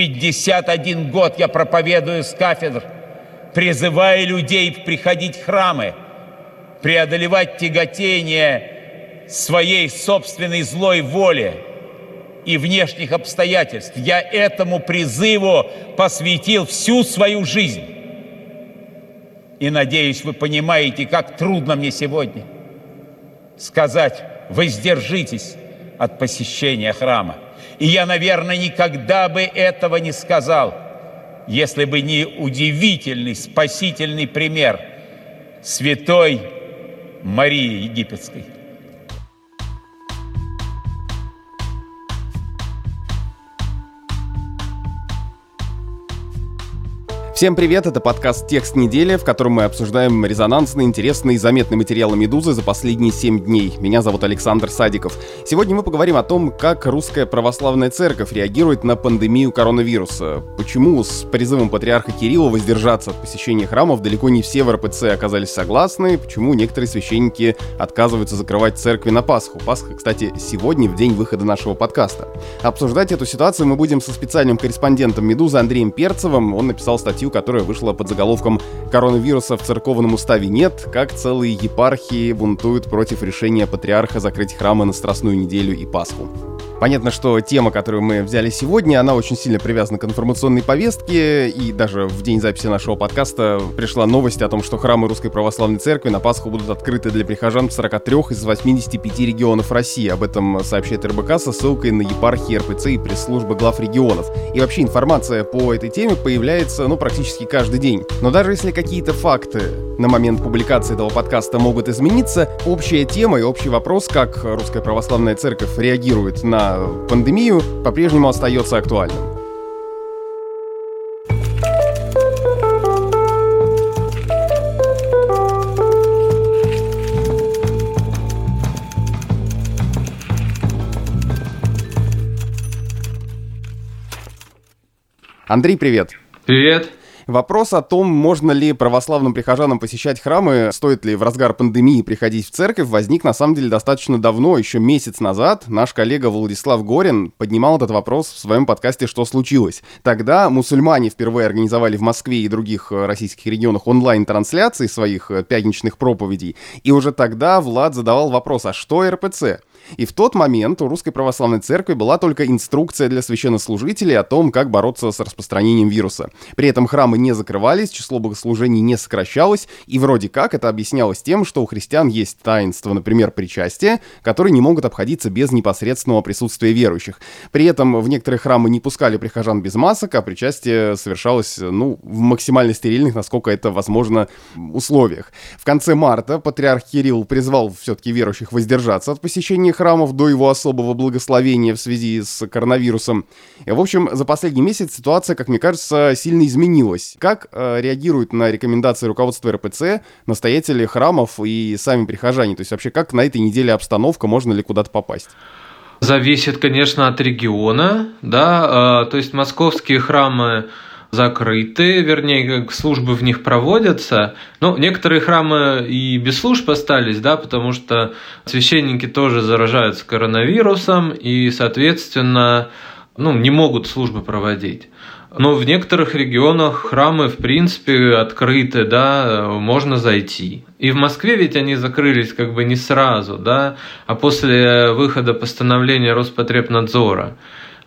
51 год я проповедую с кафедр, призывая людей приходить в храмы, преодолевать тяготение своей собственной злой воли и внешних обстоятельств. Я этому призыву посвятил всю свою жизнь. И надеюсь, вы понимаете, как трудно мне сегодня сказать, воздержитесь от посещения храма. И я, наверное, никогда бы этого не сказал, если бы не удивительный спасительный пример святой Марии Египетской. Всем привет, это подкаст «Текст недели», в котором мы обсуждаем резонансные, интересные и заметные материалы «Медузы» за последние 7 дней. Меня зовут Александр Садиков. Сегодня мы поговорим о том, как русская православная церковь реагирует на пандемию коронавируса. Почему с призывом патриарха Кирилла воздержаться от посещения храмов далеко не все в РПЦ оказались согласны, почему некоторые священники отказываются закрывать церкви на Пасху. Пасха, кстати, сегодня, в день выхода нашего подкаста. Обсуждать эту ситуацию мы будем со специальным корреспондентом «Медузы» Андреем Перцевым. Он написал статью которая вышла под заголовком «Коронавируса в церковном уставе нет. Как целые епархии бунтуют против решения патриарха закрыть храмы на Страстную неделю и Пасху». Понятно, что тема, которую мы взяли сегодня, она очень сильно привязана к информационной повестке, и даже в день записи нашего подкаста пришла новость о том, что храмы Русской Православной Церкви на Пасху будут открыты для прихожан в 43 из 85 регионов России. Об этом сообщает РБК со ссылкой на епархии РПЦ и пресс-службы глав регионов. И вообще информация по этой теме появляется, ну, практически каждый день. Но даже если какие-то факты на момент публикации этого подкаста могут измениться, общая тема и общий вопрос, как Русская Православная Церковь реагирует на пандемию по-прежнему остается актуальным. Андрей, привет. Привет. Вопрос о том, можно ли православным прихожанам посещать храмы, стоит ли в разгар пандемии приходить в церковь, возник на самом деле достаточно давно, еще месяц назад. Наш коллега Владислав Горин поднимал этот вопрос в своем подкасте «Что случилось?». Тогда мусульмане впервые организовали в Москве и других э, российских регионах онлайн-трансляции своих э, пятничных проповедей, и уже тогда Влад задавал вопрос, а что РПЦ? И в тот момент у Русской Православной Церкви была только инструкция для священнослужителей о том, как бороться с распространением вируса. При этом храмы не закрывались, число богослужений не сокращалось, и вроде как это объяснялось тем, что у христиан есть таинство, например, причастие, которые не могут обходиться без непосредственного присутствия верующих. При этом в некоторые храмы не пускали прихожан без масок, а причастие совершалось, ну, в максимально стерильных, насколько это возможно, условиях. В конце марта патриарх Кирилл призвал все-таки верующих воздержаться от посещения храмов до его особого благословения в связи с коронавирусом. И, в общем, за последний месяц ситуация, как мне кажется, сильно изменилась. Как э, реагируют на рекомендации руководства РПЦ настоятели храмов и сами прихожане? То есть вообще как на этой неделе обстановка, можно ли куда-то попасть? Зависит, конечно, от региона, да, э, то есть московские храмы закрыты, вернее, как службы в них проводятся. Но некоторые храмы и без служб остались, да, потому что священники тоже заражаются коронавирусом и, соответственно, ну, не могут службы проводить. Но в некоторых регионах храмы, в принципе, открыты, да, можно зайти. И в Москве ведь они закрылись как бы не сразу, да, а после выхода постановления Роспотребнадзора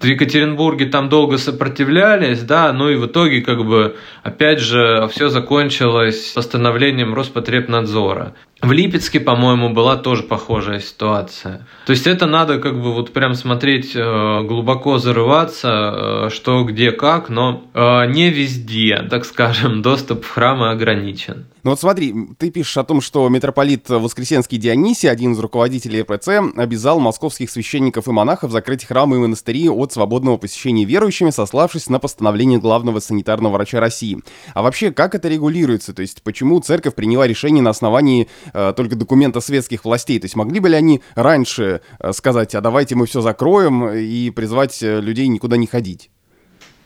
в Екатеринбурге там долго сопротивлялись, да, ну и в итоге как бы опять же все закончилось постановлением Роспотребнадзора. В Липецке, по-моему, была тоже похожая ситуация. То есть это надо как бы вот прям смотреть э, глубоко зарываться, э, что где как, но э, не везде, так скажем, доступ в храмы ограничен. Ну вот смотри, ты пишешь о том, что митрополит Воскресенский Дионисий, один из руководителей РПЦ, обязал московских священников и монахов закрыть храмы и монастыри от свободного посещения верующими, сославшись на постановление главного санитарного врача России. А вообще, как это регулируется? То есть, почему церковь приняла решение на основании только документа светских властей? То есть, могли бы ли они раньше э, сказать, а давайте мы все закроем и призвать э, людей никуда не ходить?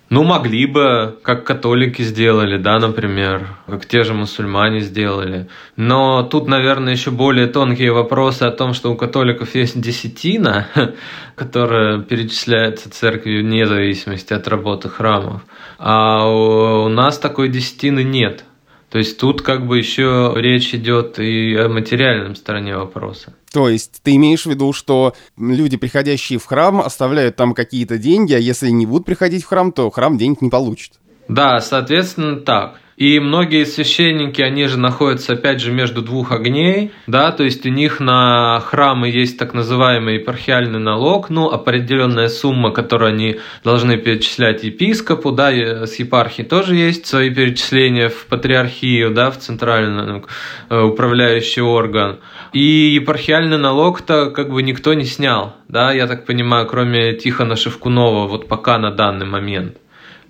Ну, могли бы, как католики сделали, да, например, как те же мусульмане сделали. Но тут, наверное, еще более тонкие вопросы о том, что у католиков есть десятина, которая перечисляется церковью вне зависимости от работы храмов. А у нас такой десятины нет. То есть тут как бы еще речь идет и о материальном стороне вопроса. То есть ты имеешь в виду, что люди, приходящие в храм, оставляют там какие-то деньги, а если не будут приходить в храм, то храм денег не получит? Да, соответственно, так. И многие священники, они же находятся, опять же, между двух огней, да, то есть у них на храмы есть так называемый епархиальный налог, ну, определенная сумма, которую они должны перечислять епископу, да, с епархии тоже есть свои перечисления в патриархию, да, в центральный ну, э, управляющий орган. И епархиальный налог-то как бы никто не снял, да, я так понимаю, кроме Тихона Шевкунова, вот пока на данный момент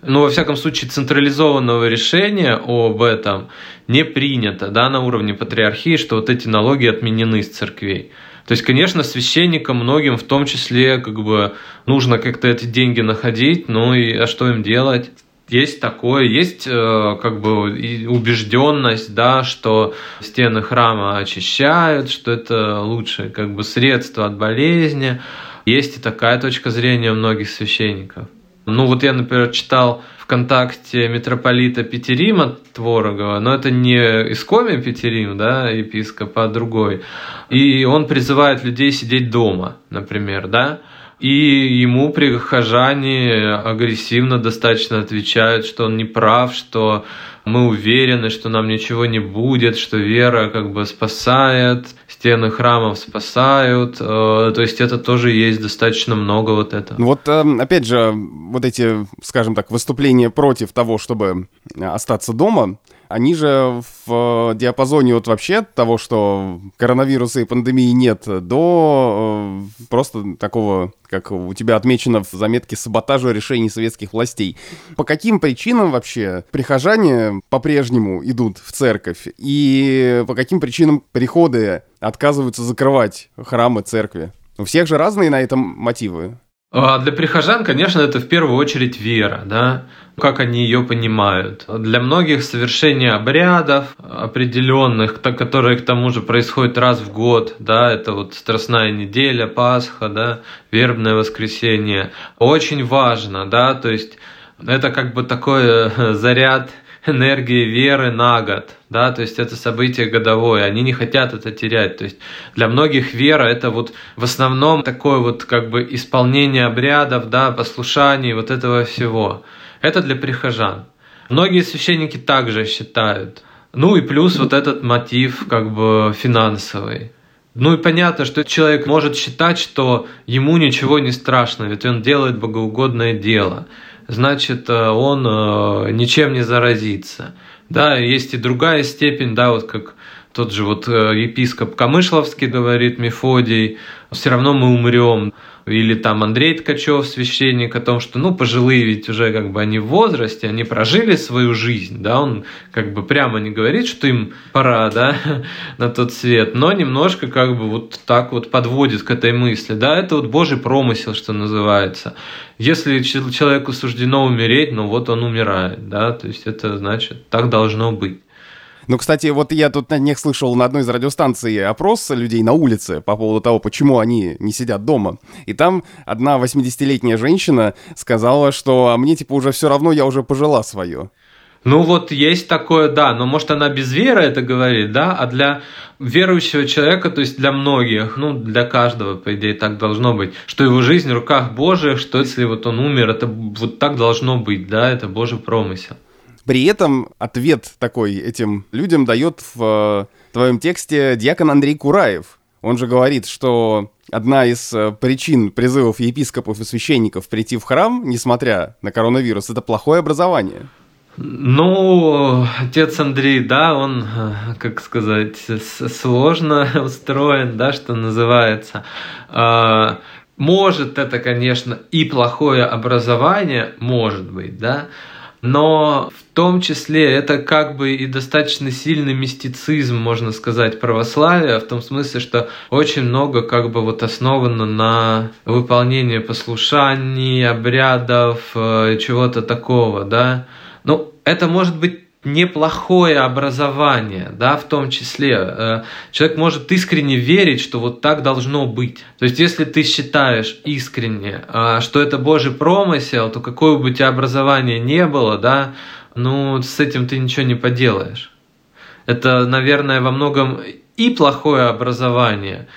ну, во всяком случае, централизованного решения об этом не принято, да, на уровне патриархии, что вот эти налоги отменены с церквей. То есть, конечно, священникам многим, в том числе, как бы, нужно как-то эти деньги находить, ну и а что им делать? Есть такое, есть э, как бы убежденность, да, что стены храма очищают, что это лучшее как бы средство от болезни. Есть и такая точка зрения многих священников. Ну вот я, например, читал ВКонтакте митрополита Петерима Творогова, но это не Искоми Петерим, да, епископ, а другой. И он призывает людей сидеть дома, например, да, и ему прихожане агрессивно достаточно отвечают, что он не прав, что мы уверены, что нам ничего не будет, что вера как бы спасает, стены храмов спасают. Э, то есть это тоже есть достаточно много вот этого. Вот эм, опять же, вот эти, скажем так, выступления против того, чтобы остаться дома, они же в диапазоне вот вообще того, что коронавируса и пандемии нет, до э, просто такого, как у тебя отмечено в заметке саботажа решений советских властей. По каким причинам вообще прихожане по-прежнему идут в церковь? И по каким причинам приходы отказываются закрывать храмы, церкви? У всех же разные на этом мотивы. А для прихожан, конечно, это в первую очередь вера, да, как они ее понимают. Для многих совершение обрядов определенных, которые к тому же происходят раз в год, да, это вот Страстная неделя, Пасха, да, Вербное воскресенье, очень важно, да, то есть это как бы такой заряд энергии веры на год, да, то есть это событие годовое, они не хотят это терять, то есть для многих вера это вот в основном такое вот как бы исполнение обрядов, да, послушаний, вот этого всего. Это для прихожан. Многие священники также считают. Ну и плюс вот этот мотив как бы финансовый. Ну и понятно, что человек может считать, что ему ничего не страшно, ведь он делает богоугодное дело значит, э, он э, ничем не заразится. Да, есть и другая степень, да, вот как тот же вот э, епископ Камышловский говорит, Мефодий, все равно мы умрем или там Андрей Ткачев, священник, о том, что, ну, пожилые ведь уже как бы они в возрасте, они прожили свою жизнь, да, он как бы прямо не говорит, что им пора, да, на тот свет, но немножко как бы вот так вот подводит к этой мысли, да, это вот Божий промысел, что называется. Если человеку суждено умереть, ну вот он умирает, да, то есть это значит, так должно быть. Ну, кстати, вот я тут на них слышал на одной из радиостанций опрос людей на улице по поводу того, почему они не сидят дома. И там одна 80-летняя женщина сказала, что а мне типа уже все равно, я уже пожила свое. Ну вот есть такое, да, но может она без веры это говорит, да, а для верующего человека, то есть для многих, ну для каждого, по идее, так должно быть, что его жизнь в руках Божьих, что если вот он умер, это вот так должно быть, да, это Божий промысел. При этом ответ такой этим людям дает в э, твоем тексте диакон Андрей Кураев. Он же говорит, что одна из э, причин призывов епископов и священников прийти в храм, несмотря на коронавирус, это плохое образование. Ну, отец Андрей, да, он, э, как сказать, сложно устроен, да, что называется. А, может это, конечно, и плохое образование, может быть, да, но в том числе это как бы и достаточно сильный мистицизм, можно сказать, православия, в том смысле, что очень много как бы вот основано на выполнении послушаний, обрядов, э, чего-то такого, да. Ну, это может быть неплохое образование, да, в том числе. Э, человек может искренне верить, что вот так должно быть. То есть, если ты считаешь искренне, э, что это Божий промысел, то какое бы у тебя образование не было, да, ну, с этим ты ничего не поделаешь. Это, наверное, во многом и плохое образование,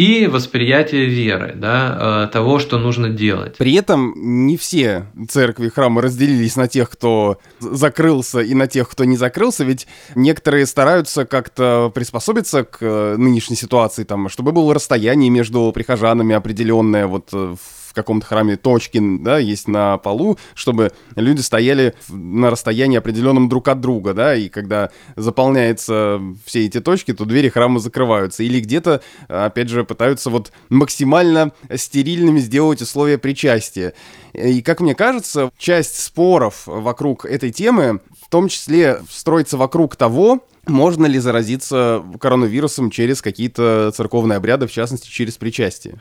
и восприятие веры, да, э, того, что нужно делать. При этом не все церкви, храмы разделились на тех, кто закрылся, и на тех, кто не закрылся, ведь некоторые стараются как-то приспособиться к э, нынешней ситуации, там, чтобы было расстояние между прихожанами определенное, вот э, в в каком-то храме точки, да, есть на полу, чтобы люди стояли на расстоянии определенном друг от друга, да, и когда заполняются все эти точки, то двери храма закрываются. Или где-то, опять же, пытаются вот максимально стерильными сделать условия причастия. И, как мне кажется, часть споров вокруг этой темы в том числе строится вокруг того, можно ли заразиться коронавирусом через какие-то церковные обряды, в частности, через причастие.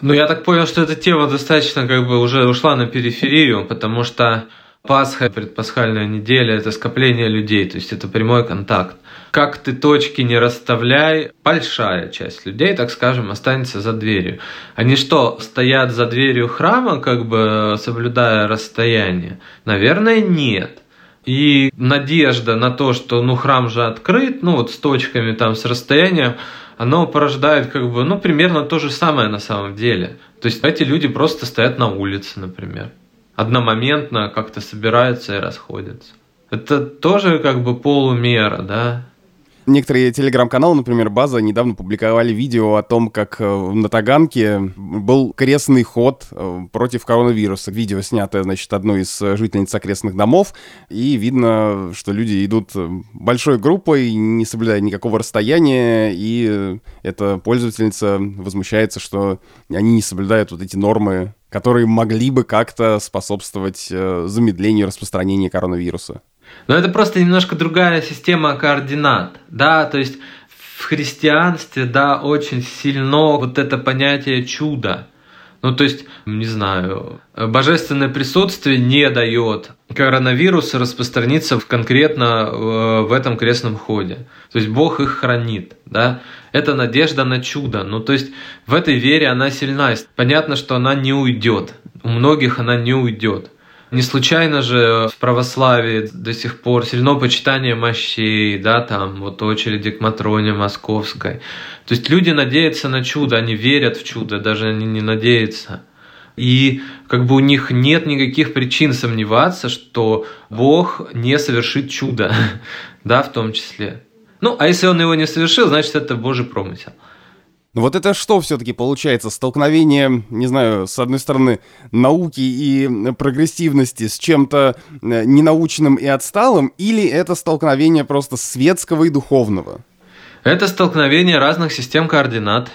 Ну, я так понял, что эта тема достаточно как бы уже ушла на периферию, потому что Пасха, предпасхальная неделя – это скопление людей, то есть это прямой контакт. Как ты точки не расставляй, большая часть людей, так скажем, останется за дверью. Они что, стоят за дверью храма, как бы соблюдая расстояние? Наверное, нет. И надежда на то, что ну храм же открыт, ну вот с точками там, с расстоянием, оно порождает как бы, ну, примерно то же самое на самом деле. То есть эти люди просто стоят на улице, например. Одномоментно как-то собираются и расходятся. Это тоже как бы полумера, да? Некоторые телеграм-каналы, например, База, недавно публиковали видео о том, как э, на Таганке был крестный ход э, против коронавируса. Видео снято, значит, одной из жительниц окрестных домов, и видно, что люди идут большой группой, не соблюдая никакого расстояния, и эта пользовательница возмущается, что они не соблюдают вот эти нормы которые могли бы как-то способствовать э, замедлению распространения коронавируса. Но это просто немножко другая система координат, да, то есть в христианстве, да, очень сильно вот это понятие чуда. Ну, то есть, не знаю, божественное присутствие не дает коронавирусу распространиться в конкретно э, в этом крестном ходе. То есть Бог их хранит, да. Это надежда на чудо. Ну, то есть в этой вере она сильна. Понятно, что она не уйдет. У многих она не уйдет. Не случайно же в православии до сих пор сильно почитание мощей, да, там вот очереди к Матроне Московской. То есть люди надеются на чудо, они верят в чудо, даже они не надеются. И как бы у них нет никаких причин сомневаться, что Бог не совершит чудо, да, в том числе. Ну, а если он его не совершил, значит, это Божий промысел. Ну вот это что все-таки получается? Столкновение, не знаю, с одной стороны, науки и прогрессивности с чем-то э, ненаучным и отсталым, или это столкновение просто светского и духовного? Это столкновение разных систем координат.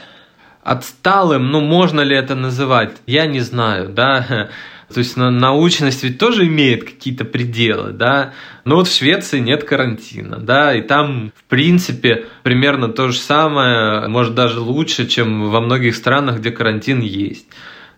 Отсталым, ну можно ли это называть? Я не знаю, да. То есть научность ведь тоже имеет какие-то пределы, да. Но вот в Швеции нет карантина, да, и там, в принципе, примерно то же самое, может даже лучше, чем во многих странах, где карантин есть.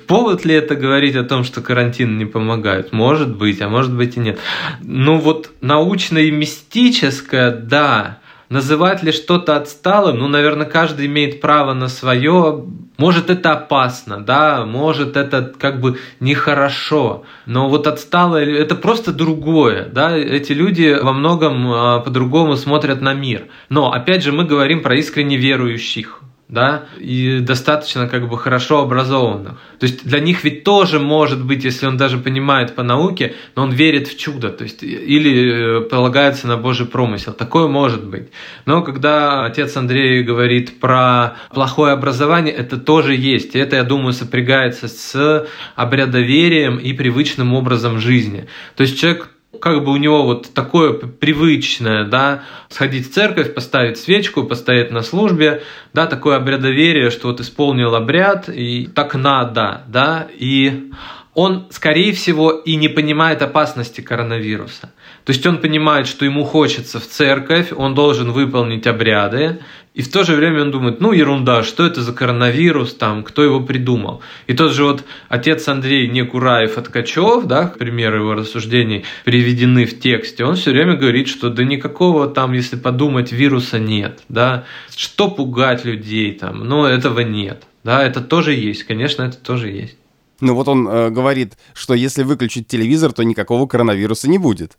Повод ли это говорить о том, что карантин не помогает? Может быть, а может быть и нет. Ну вот научно и мистическое, да, Называть ли что-то отсталым, ну, наверное, каждый имеет право на свое. Может, это опасно, да, может, это как бы нехорошо, но вот отсталое, это просто другое, да, эти люди во многом а, по-другому смотрят на мир. Но, опять же, мы говорим про искренне верующих, да, и достаточно как бы хорошо образованных. То есть для них ведь тоже может быть, если он даже понимает по науке, но он верит в чудо, то есть или э, полагается на Божий промысел. Такое может быть. Но когда отец Андрей говорит про плохое образование, это тоже есть. И это, я думаю, сопрягается с обрядоверием и привычным образом жизни. То есть человек как бы у него вот такое привычное, да, сходить в церковь, поставить свечку, постоять на службе, да, такое обрядоверие, что вот исполнил обряд, и так надо, да, и он, скорее всего, и не понимает опасности коронавируса. То есть он понимает, что ему хочется в церковь, он должен выполнить обряды, и в то же время он думает, ну ерунда, что это за коронавирус, там, кто его придумал. И тот же вот отец Андрей Некураев от Ткачев, да, примеры его рассуждений приведены в тексте, он все время говорит, что да никакого там, если подумать, вируса нет, да, что пугать людей там, но этого нет, да, это тоже есть, конечно, это тоже есть. Ну вот он э, говорит, что если выключить телевизор, то никакого коронавируса не будет.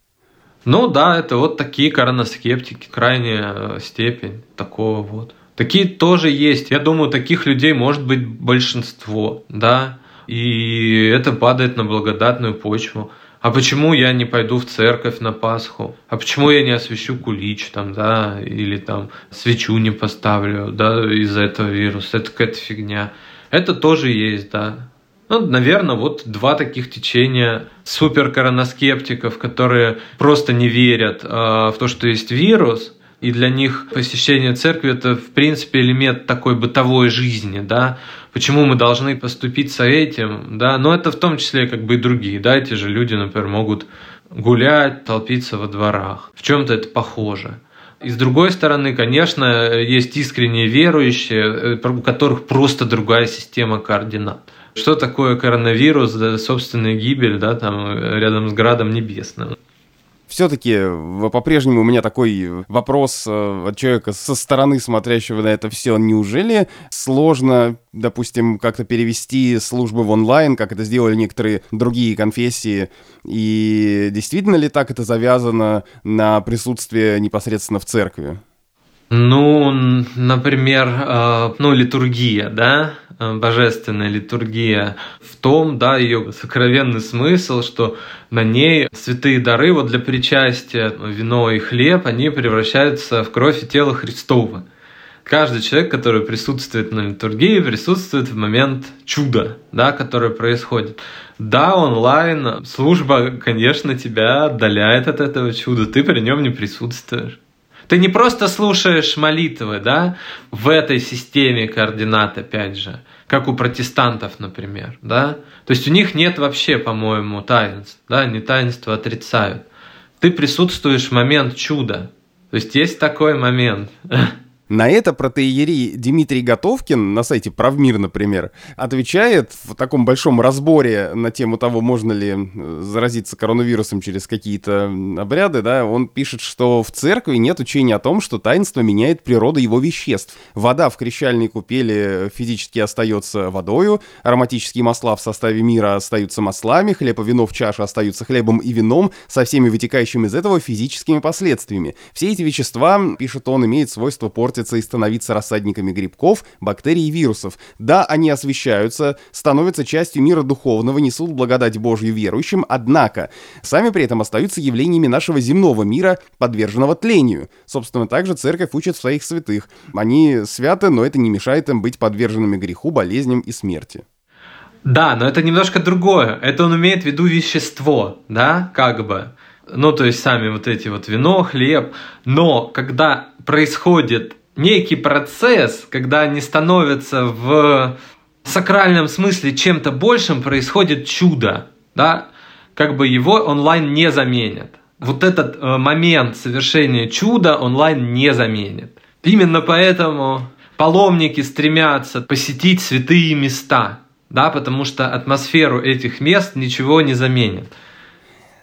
Ну да, это вот такие короноскептики, крайняя э, степень такого вот. Такие тоже есть. Я думаю, таких людей может быть большинство, да. И это падает на благодатную почву. А почему я не пойду в церковь на Пасху? А почему я не освящу кулич там, да, или там свечу не поставлю, да, из-за этого вируса? Это какая-то фигня. Это тоже есть, да. Ну, наверное, вот два таких течения суперкороноскептиков, которые просто не верят э, в то, что есть вирус, и для них посещение церкви это, в принципе, элемент такой бытовой жизни, да. Почему мы должны поступить с этим, да. Но это в том числе как бы и другие, да. Эти же люди, например, могут гулять, толпиться во дворах. В чем-то это похоже. И с другой стороны, конечно, есть искренние верующие, э, у которых просто другая система координат. Что такое коронавирус, да, собственная гибель, да, там рядом с градом небесным? Все-таки по-прежнему у меня такой вопрос э, от человека со стороны смотрящего на это все. Неужели сложно, допустим, как-то перевести службы в онлайн, как это сделали некоторые другие конфессии? И действительно ли так это завязано на присутствие непосредственно в церкви? Ну, например, э, ну, литургия, да, божественная литургия в том, да, ее сокровенный смысл, что на ней святые дары вот для причастия, вино и хлеб, они превращаются в кровь и тело Христова. Каждый человек, который присутствует на литургии, присутствует в момент чуда, да, которое происходит. Да, онлайн служба, конечно, тебя отдаляет от этого чуда, ты при нем не присутствуешь. Ты не просто слушаешь молитвы, да, в этой системе координат, опять же, как у протестантов, например, да. То есть у них нет вообще, по-моему, таинств, да, они таинства отрицают. Ты присутствуешь в момент чуда. То есть есть такой момент. На это протеерей Дмитрий Готовкин на сайте Правмир, например, отвечает в таком большом разборе на тему того, можно ли э, заразиться коронавирусом через какие-то обряды, да, он пишет, что в церкви нет учения о том, что таинство меняет природу его веществ. Вода в крещальной купели физически остается водою, ароматические масла в составе мира остаются маслами, хлеб и вино в чаше остаются хлебом и вином со всеми вытекающими из этого физическими последствиями. Все эти вещества, пишет он, имеют свойство портить портятся и становиться рассадниками грибков, бактерий и вирусов. Да, они освещаются, становятся частью мира духовного, несут благодать Божью верующим, однако сами при этом остаются явлениями нашего земного мира, подверженного тлению. Собственно, также церковь учит своих святых. Они святы, но это не мешает им быть подверженными греху, болезням и смерти. Да, но это немножко другое. Это он имеет в виду вещество, да, как бы. Ну, то есть сами вот эти вот вино, хлеб. Но когда происходит некий процесс, когда они становятся в сакральном смысле чем-то большим, происходит чудо, да, как бы его онлайн не заменит. Вот этот э, момент совершения чуда онлайн не заменит. Именно поэтому паломники стремятся посетить святые места, да, потому что атмосферу этих мест ничего не заменит.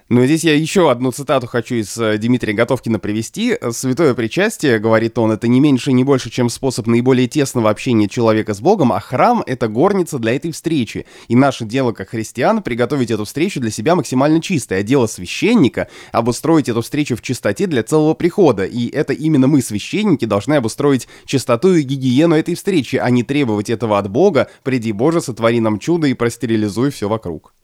Но здесь я еще одну цитату хочу из э, Дмитрия Готовкина привести. «Святое причастие, — говорит он, — это не меньше и не больше, чем способ наиболее тесного общения человека с Богом, а храм — это горница для этой встречи. И наше дело, как христиан, приготовить эту встречу для себя максимально чистой, а дело священника — обустроить эту встречу в чистоте для целого прихода. И это именно мы, священники, должны обустроить чистоту и гигиену этой встречи, а не требовать этого от Бога. Приди, Боже, сотвори нам чудо и простерилизуй все вокруг».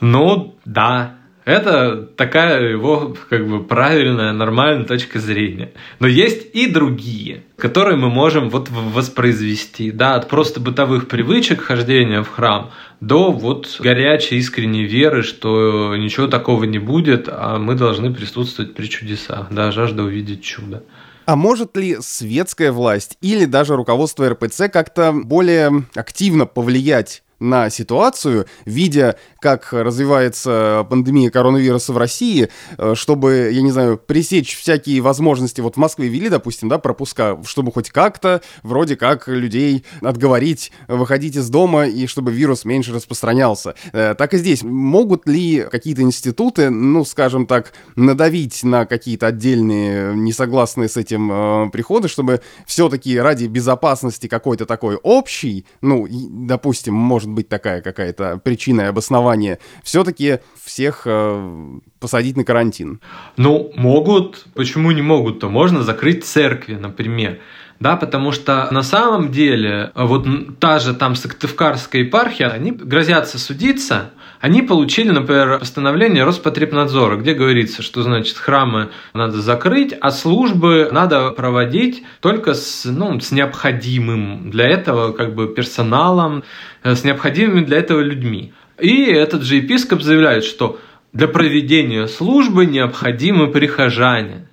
Ну, да, это такая его как бы правильная, нормальная точка зрения. Но есть и другие, которые мы можем вот воспроизвести, да, от просто бытовых привычек хождения в храм до вот горячей искренней веры, что ничего такого не будет, а мы должны присутствовать при чудесах, да, жажда увидеть чудо. А может ли светская власть или даже руководство РПЦ как-то более активно повлиять на ситуацию, видя, как развивается пандемия коронавируса в России, э, чтобы, я не знаю, пресечь всякие возможности. Вот в Москве ввели, допустим, да, пропуска, чтобы хоть как-то вроде как людей отговорить выходить из дома и чтобы вирус меньше распространялся. Э, так и здесь. Могут ли какие-то институты, ну, скажем так, надавить на какие-то отдельные несогласные с этим э, приходы, чтобы все-таки ради безопасности какой-то такой общий, ну, допустим, может быть такая какая-то причина и обоснование, все-таки всех э, посадить на карантин? Ну, могут. Почему не могут-то? Можно закрыть церкви, например да, потому что на самом деле вот та же там Сыктывкарская епархия, они грозятся судиться, они получили, например, постановление Роспотребнадзора, где говорится, что, значит, храмы надо закрыть, а службы надо проводить только с, ну, с необходимым для этого как бы персоналом, э, с необходимыми для этого людьми. И этот же епископ заявляет, что для проведения службы необходимы прихожане.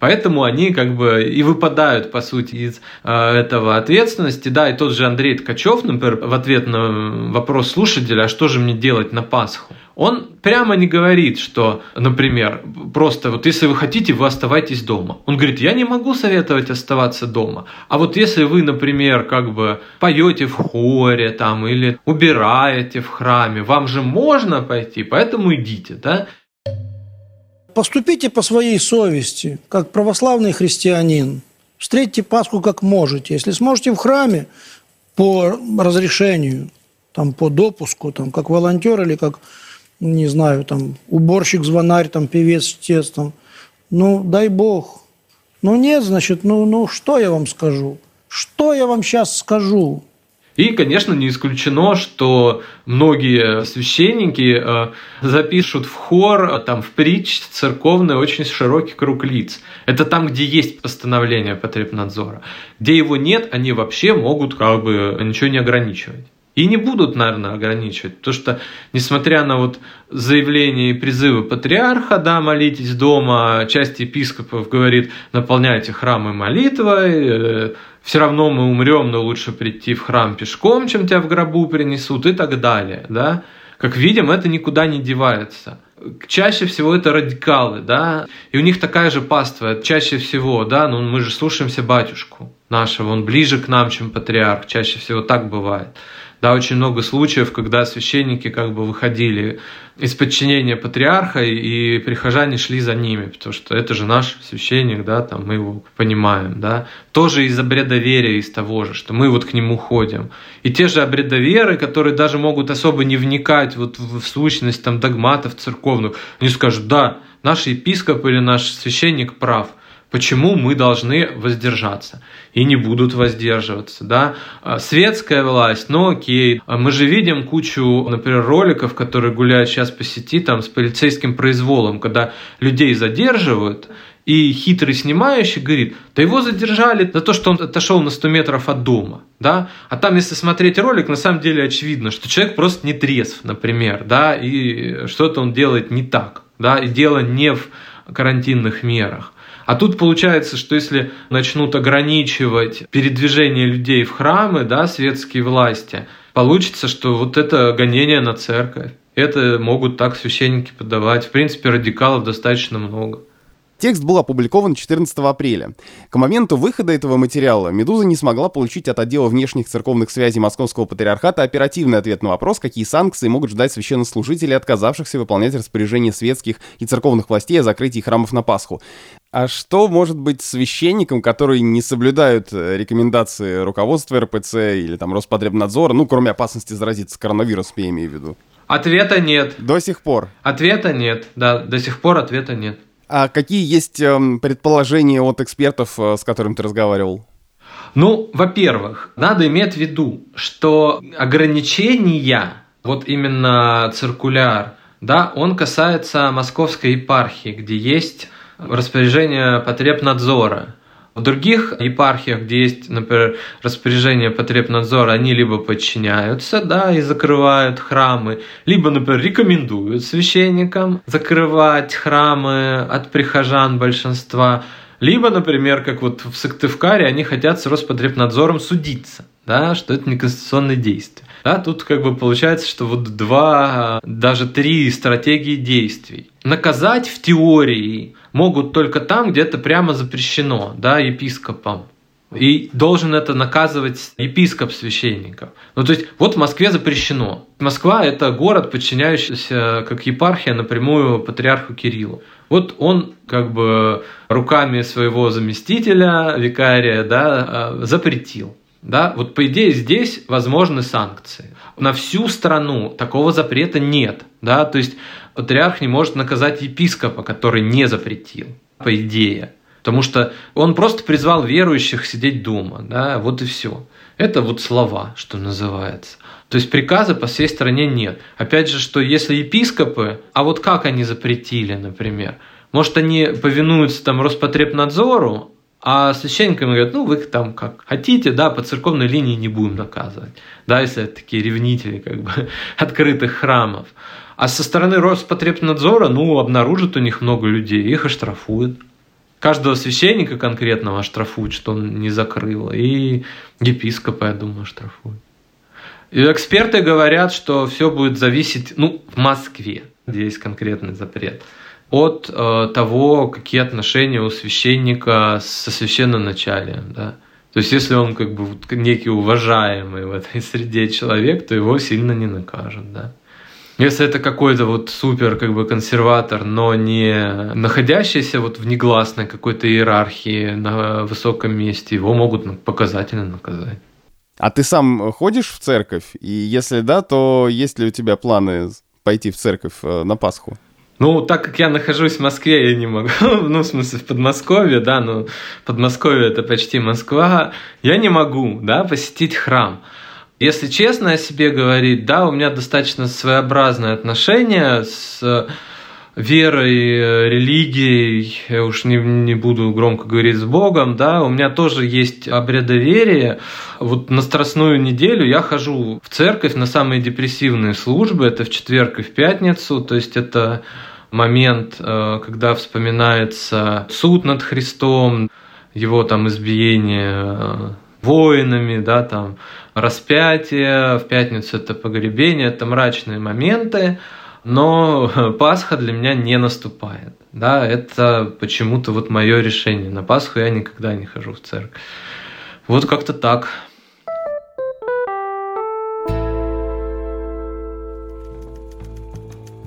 Поэтому они как бы и выпадают, по сути, из э, этого ответственности. Да, и тот же Андрей Ткачев, например, в ответ на вопрос слушателя, а что же мне делать на Пасху? Он прямо не говорит, что, например, просто вот если вы хотите, вы оставайтесь дома. Он говорит, я не могу советовать оставаться дома. А вот если вы, например, как бы поете в хоре там или убираете в храме, вам же можно пойти, поэтому идите, да? Поступите по своей совести, как православный христианин. Встретьте Пасху как можете. Если сможете в храме по разрешению, там, по допуску, там, как волонтер или как, не знаю, там, уборщик, звонарь, там, певец, чтец, там, ну, дай бог. Ну, нет, значит, ну, ну, что я вам скажу? Что я вам сейчас скажу? И, конечно, не исключено, что многие священники э, запишут в хор, э, там, в притч церковный очень широкий круг лиц. Это там, где есть постановление потребнадзора. Где его нет, они вообще могут как бы ничего не ограничивать. И не будут, наверное, ограничивать, потому что, несмотря на вот заявления и призывы патриарха, да, молитесь дома, часть епископов говорит, наполняйте храмы молитвой, э, все равно мы умрем, но лучше прийти в храм пешком, чем тебя в гробу принесут и так далее, да. Как видим, это никуда не девается. Чаще всего это радикалы, да, и у них такая же паства, чаще всего, да, ну мы же слушаемся батюшку нашего, он ближе к нам, чем патриарх, чаще всего так бывает. Да, очень много случаев, когда священники как бы выходили из подчинения патриарха, и прихожане шли за ними, потому что это же наш священник, да, там мы его понимаем, да. Тоже из обрядоверия, из того же, что мы вот к нему ходим. И те же обрядоверы, которые даже могут особо не вникать вот в сущность там догматов церковных, они скажут, да, наш епископ или наш священник прав – Почему мы должны воздержаться? И не будут воздерживаться. Да? А, светская власть, ну окей. А мы же видим кучу, например, роликов, которые гуляют сейчас по сети там, с полицейским произволом, когда людей задерживают, и хитрый снимающий говорит, да его задержали за то, что он отошел на 100 метров от дома. Да? А там, если смотреть ролик, на самом деле очевидно, что человек просто не трезв, например, да, и что-то он делает не так. Да, и дело не в карантинных мерах. А тут получается, что если начнут ограничивать передвижение людей в храмы, да, светские власти, получится, что вот это гонение на церковь. Это могут так священники подавать. В принципе, радикалов достаточно много. Текст был опубликован 14 апреля. К моменту выхода этого материала «Медуза» не смогла получить от отдела внешних церковных связей Московского патриархата оперативный ответ на вопрос, какие санкции могут ждать священнослужителей, отказавшихся выполнять распоряжения светских и церковных властей о закрытии храмов на Пасху. А что может быть священником, которые не соблюдают э, рекомендации руководства РПЦ или там Роспотребнадзора, ну, кроме опасности заразиться коронавирусом, я имею в виду? Ответа нет. До сих пор? Ответа нет, да, до сих пор ответа нет. А какие есть э, предположения от экспертов, э, с которыми ты разговаривал? Ну, во-первых, надо иметь в виду, что ограничения, вот именно циркуляр, да, он касается московской епархии, где есть распоряжение потребнадзора. В других епархиях, где есть, например, распоряжение потребнадзора, они либо подчиняются, да, и закрывают храмы, либо, например, рекомендуют священникам закрывать храмы от прихожан большинства, либо, например, как вот в Сыктывкаре, они хотят с Роспотребнадзором судиться, да, что это неконституционное действие. Да, тут как бы получается, что вот два, даже три стратегии действий. Наказать в теории могут только там, где это прямо запрещено, да, епископом. И должен это наказывать епископ священников. Ну, то есть, вот в Москве запрещено. Москва – это город, подчиняющийся как епархия напрямую патриарху Кириллу. Вот он как бы руками своего заместителя, викария, да, э, запретил. Да, вот по идее здесь возможны санкции. На всю страну такого запрета нет. Да, то есть патриарх не может наказать епископа, который не запретил, по идее. Потому что он просто призвал верующих сидеть дома. Да, вот и все. Это вот слова, что называется. То есть приказа по всей стране нет. Опять же, что если епископы, а вот как они запретили, например, может они повинуются там Роспотребнадзору, а священникам говорят, ну вы там как хотите, да, по церковной линии не будем наказывать, да, если это такие ревнители как бы открытых храмов. А со стороны Роспотребнадзора, ну, обнаружат у них много людей, их оштрафуют. Каждого священника конкретного оштрафуют, что он не закрыл, и епископа, я думаю, оштрафуют. И эксперты говорят, что все будет зависеть, ну, в Москве, где есть конкретный запрет – от э, того, какие отношения у священника со священноначалием. Да? То есть, если он как бы некий уважаемый в этой среде человек, то его сильно не накажут. Да? Если это какой-то вот супер как бы консерватор, но не находящийся вот в негласной какой-то иерархии на высоком месте, его могут показательно наказать. А ты сам ходишь в церковь? И если да, то есть ли у тебя планы пойти в церковь э, на Пасху? Ну, так как я нахожусь в Москве, я не могу, ну, в смысле, в Подмосковье, да, ну, Подмосковье это почти Москва, я не могу, да, посетить храм. Если честно о себе говорить, да, у меня достаточно своеобразное отношение с верой, э, религией, я уж не, не буду громко говорить с Богом, да, у меня тоже есть обрядоверие. Вот на Страстную неделю я хожу в церковь на самые депрессивные службы, это в четверг и в пятницу, то есть это момент, э, когда вспоминается суд над Христом, его там избиение э, воинами, да, там распятие, в пятницу это погребение, это мрачные моменты, но Пасха для меня не наступает. Да, это почему-то вот мое решение. На Пасху я никогда не хожу в церковь. Вот как-то так.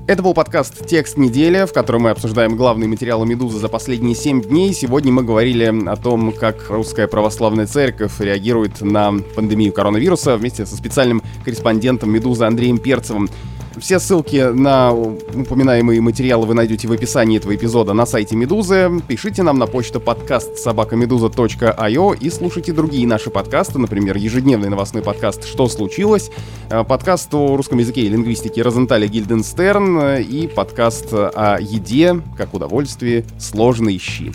Это был подкаст «Текст недели», в котором мы обсуждаем главные материалы «Медузы» за последние семь дней. Сегодня мы говорили о том, как Русская Православная Церковь реагирует на пандемию коронавируса вместе со специальным корреспондентом «Медузы» Андреем Перцевым. Все ссылки на упоминаемые материалы вы найдете в описании этого эпизода на сайте Медузы. Пишите нам на почту подкаст собакамедуза.io и слушайте другие наши подкасты, например, ежедневный новостной подкаст «Что случилось?», э, подкаст о русском языке и лингвистике Розенталя Гильденстерн и подкаст о еде, как удовольствии, сложные щи.